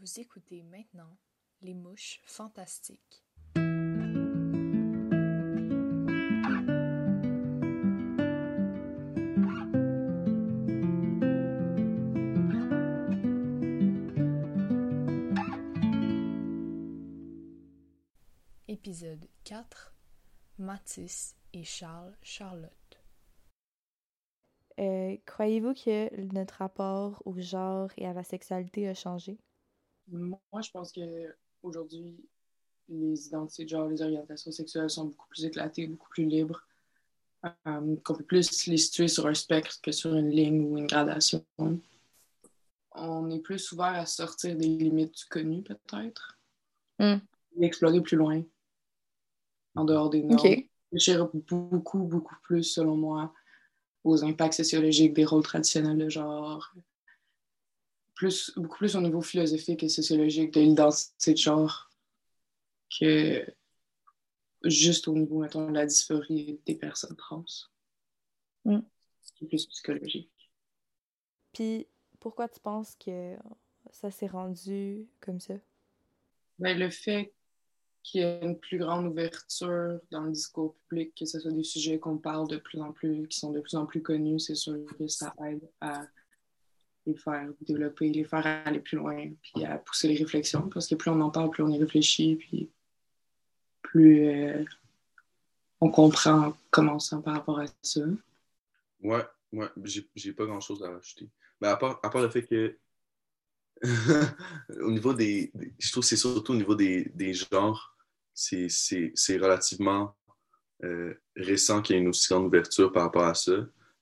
Vous écoutez maintenant Les Mouches Fantastiques. Épisode 4 Mathis et Charles Charlotte. Euh, Croyez-vous que notre rapport au genre et à la sexualité a changé? Moi, je pense que aujourd'hui, les identités de genre, les orientations sexuelles sont beaucoup plus éclatées, beaucoup plus libres. Euh, qu'on peut plus les situer sur un spectre que sur une ligne ou une gradation. On est plus ouvert à sortir des limites du connu, peut-être. Mm. Et explorer plus loin, en dehors des normes. Ok. Réfléchir beaucoup, beaucoup plus, selon moi, aux impacts sociologiques des rôles traditionnels de genre. Plus, beaucoup plus au niveau philosophique et sociologique de l'identité de genre que juste au niveau, mettons, de la dysphorie des personnes trans. Mm. C'est plus psychologique. Puis pourquoi tu penses que ça s'est rendu comme ça? Ben, le fait qu'il y ait une plus grande ouverture dans le discours public, que ce soit des sujets qu'on parle de plus en plus, qui sont de plus en plus connus, c'est sûr que ça aide à les faire développer, les faire aller plus loin, puis à pousser les réflexions, parce que plus on en parle, plus on y réfléchit, puis plus euh, on comprend comment on se sent par rapport à ça. Ouais, ouais, j'ai pas grand chose à rajouter. Mais à part, à part le fait que, au niveau des, des- Je trouve que c'est surtout au niveau des, des genres, c'est relativement euh, récent qu'il y ait une aussi grande ouverture par rapport à ça.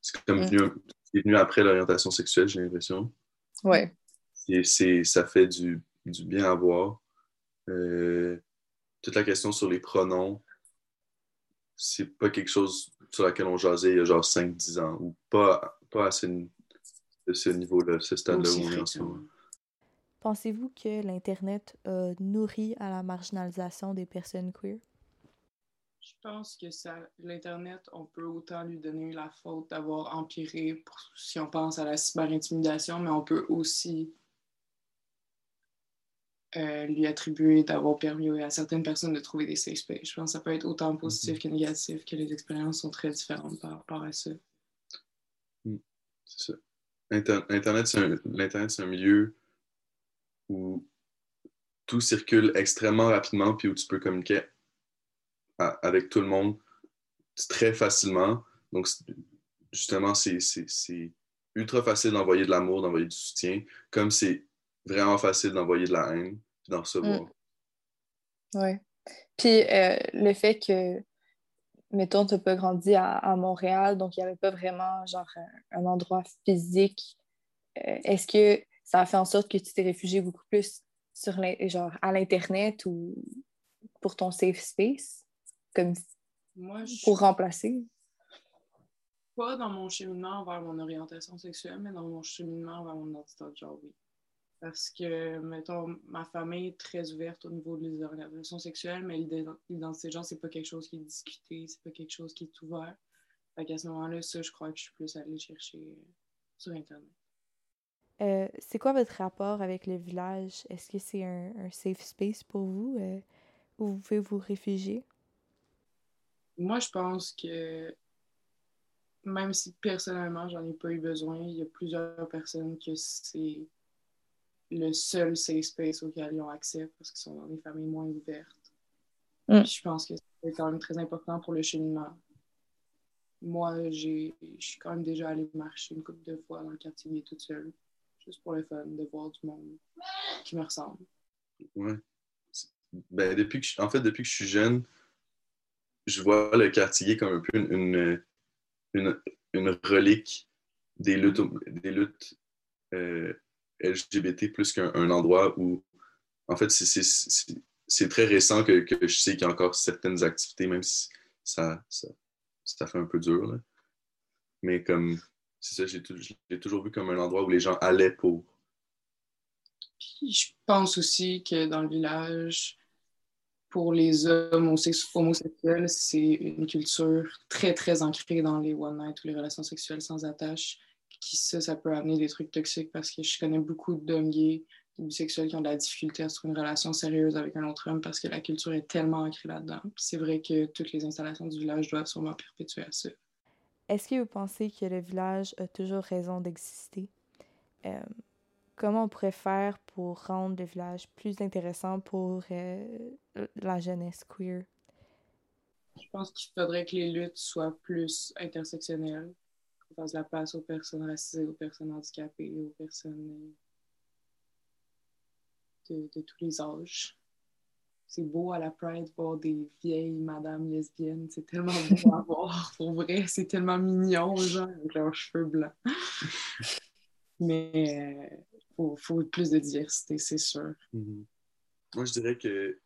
C'est comme Mm. C'est venu après l'orientation sexuelle, j'ai l'impression. Ouais. Et c'est, ça fait du, du bien à voir. Euh, toute la question sur les pronoms, c'est pas quelque chose sur laquelle on jasait il y a genre 5-10 ans, ou pas, pas à ce, niveau-là, ce stade-là où on est en ce moment. Pensez-vous que l'Internet a nourri à la marginalisation des personnes queer? Je pense que ça, l'Internet, on peut autant lui donner la faute d'avoir empiré pour- si on pense à la cyberintimidation, mais on peut aussi euh, lui attribuer d'avoir permis à certaines personnes de trouver des safe. Je pense que ça peut être autant positif que négatif, que les expériences sont très différentes par rapport à ça. C'est ça. Inter- Internet, c'est un, L'Internet, c'est un milieu où tout circule extrêmement rapidement, puis où tu peux communiquer avec tout le monde très facilement. Donc, justement, c'est- ultra facile d'envoyer de l'amour, d'envoyer du soutien, comme c'est vraiment facile d'envoyer de la haine, puis d'en recevoir. Ouais. Puis euh, le fait que, mettons, tu n'as pas grandi à, Montréal, donc il n'y avait pas vraiment genre un, endroit physique. euh, Est-ce que ça a fait en sorte que tu t'es réfugié beaucoup plus sur genre à l'Internet ou pour ton safe space, comme Moi, je pour remplacer? pas dans mon cheminement vers mon orientation sexuelle, mais dans mon cheminement vers mon identité de genre, oui. Parce que, mettons, ma famille est très ouverte au niveau des orientations sexuelles, mais l'identité de genre, c'est pas quelque chose qui est discuté, c'est pas quelque chose qui est ouvert. Fait qu'à ce moment-là, ça, je crois que je suis plus allée chercher euh, sur Internet. Euh, c'est quoi votre rapport avec le village? Est-ce que c'est un, un safe space pour vous euh, où vous pouvez vous réfugier? Moi, je pense que même si personnellement, j'en ai pas eu besoin, il y a plusieurs personnes que c'est le seul safe space auquel ils ont accès parce qu'ils sont dans des familles moins ouvertes. Mm. Puis je pense que c'est quand même très important pour le cheminement. Moi, j'ai, je suis quand même déjà allée marcher une couple de fois dans le quartier toute seule, juste pour le fun, de voir du monde qui me ressemble. Ouais. Ben, depuis que je- en fait, depuis que je suis jeune, je vois le quartier comme un peu une, une, une- une relique des luttes, des luttes euh, LGBT plus qu'un un endroit où, en fait, c'est- très récent que, que je sais qu'il y a encore certaines activités, même si ça, ça, ça fait un peu dur. là. Mais comme, c'est ça, j'ai tou- je l'ai toujours vu comme un endroit où les gens allaient pour. Puis je pense aussi que dans le village, pour les hommes homosex- homosexuels, c'est une culture très, très ancrée dans les one night ou les relations sexuelles sans attache. Qui ça, ça peut amener des trucs toxiques parce que je connais beaucoup d'hommes gays bisexuels qui ont de la difficulté à se trouver une relation sérieuse avec un autre homme parce que la culture est tellement ancrée là-dedans. C'est vrai que toutes les installations du village doivent sûrement perpétuer à ça. Est-ce que vous pensez que le village a toujours raison d'exister? Euh, comment on pourrait faire pour rendre le village plus intéressant pour euh, la jeunesse queer? Je pense qu'il faudrait que les luttes soient plus intersectionnelles, qu'on fasse la place aux personnes racisées, aux personnes handicapées, aux personnes de, de tous les âges. C'est beau à la Pride voir des vieilles madames lesbiennes. C'est tellement beau à voir. Pour vrai, c'est tellement mignon, genre, avec leurs cheveux blancs. Mais euh, faut, plus de diversité, c'est sûr. Mm-hmm. Moi, je dirais que,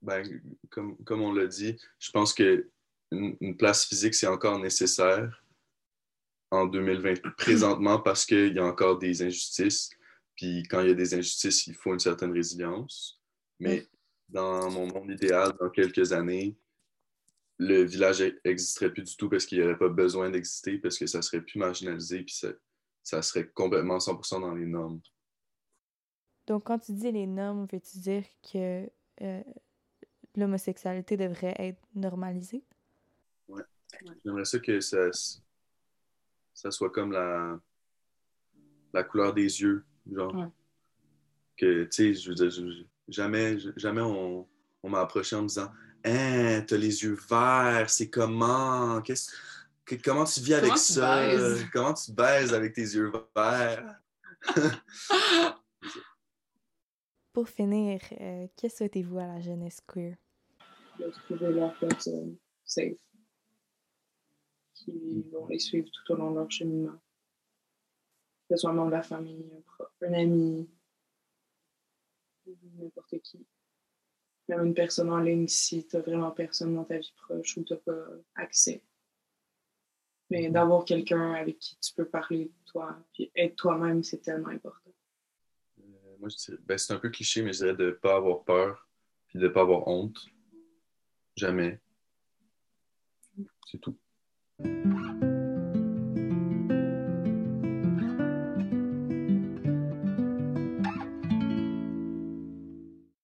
ben, comme, comme on l'a dit, je pense que une place physique, c'est encore nécessaire en 2020, présentement, parce qu'il y a encore des injustices. Puis quand il y a des injustices, il faut une certaine résilience. Mais dans mon monde idéal, dans quelques années, le village n'existerait plus du tout parce qu'il n'y aurait pas besoin d'exister, parce que ça serait plus marginalisé, puis ça, serait complètement 100% dans les normes. Donc, quand tu dis les normes, veux-tu dire que euh, l'homosexualité devrait être normalisée? Oui. J'aimerais ça que ça, ça soit comme la, la couleur des yeux. Genre, que, tu sais, je veux dire, jamais, jamais on, on m'a approché en me disant Hein, t'as les yeux verts, c'est comment? Qu'est-ce, comment tu vis avec ça? Comment tu baises avec tes yeux verts? Pour finir, euh, que souhaitez-vous à la jeunesse queer? De trouver leur personne safe qui vont les suivre tout au long de leur cheminement. Que ce soit un membre de la famille, un prof, un ami, n'importe qui. Même une personne en ligne si tu n'as vraiment personne dans ta vie proche ou tu n'as pas accès. Mais d'avoir quelqu'un avec qui tu peux parler de toi, puis être toi-même, c'est tellement important. Euh, moi, ben, c'est un peu cliché, mais je dirais de ne pas avoir peur, puis de ne pas avoir honte. Jamais. C'est tout.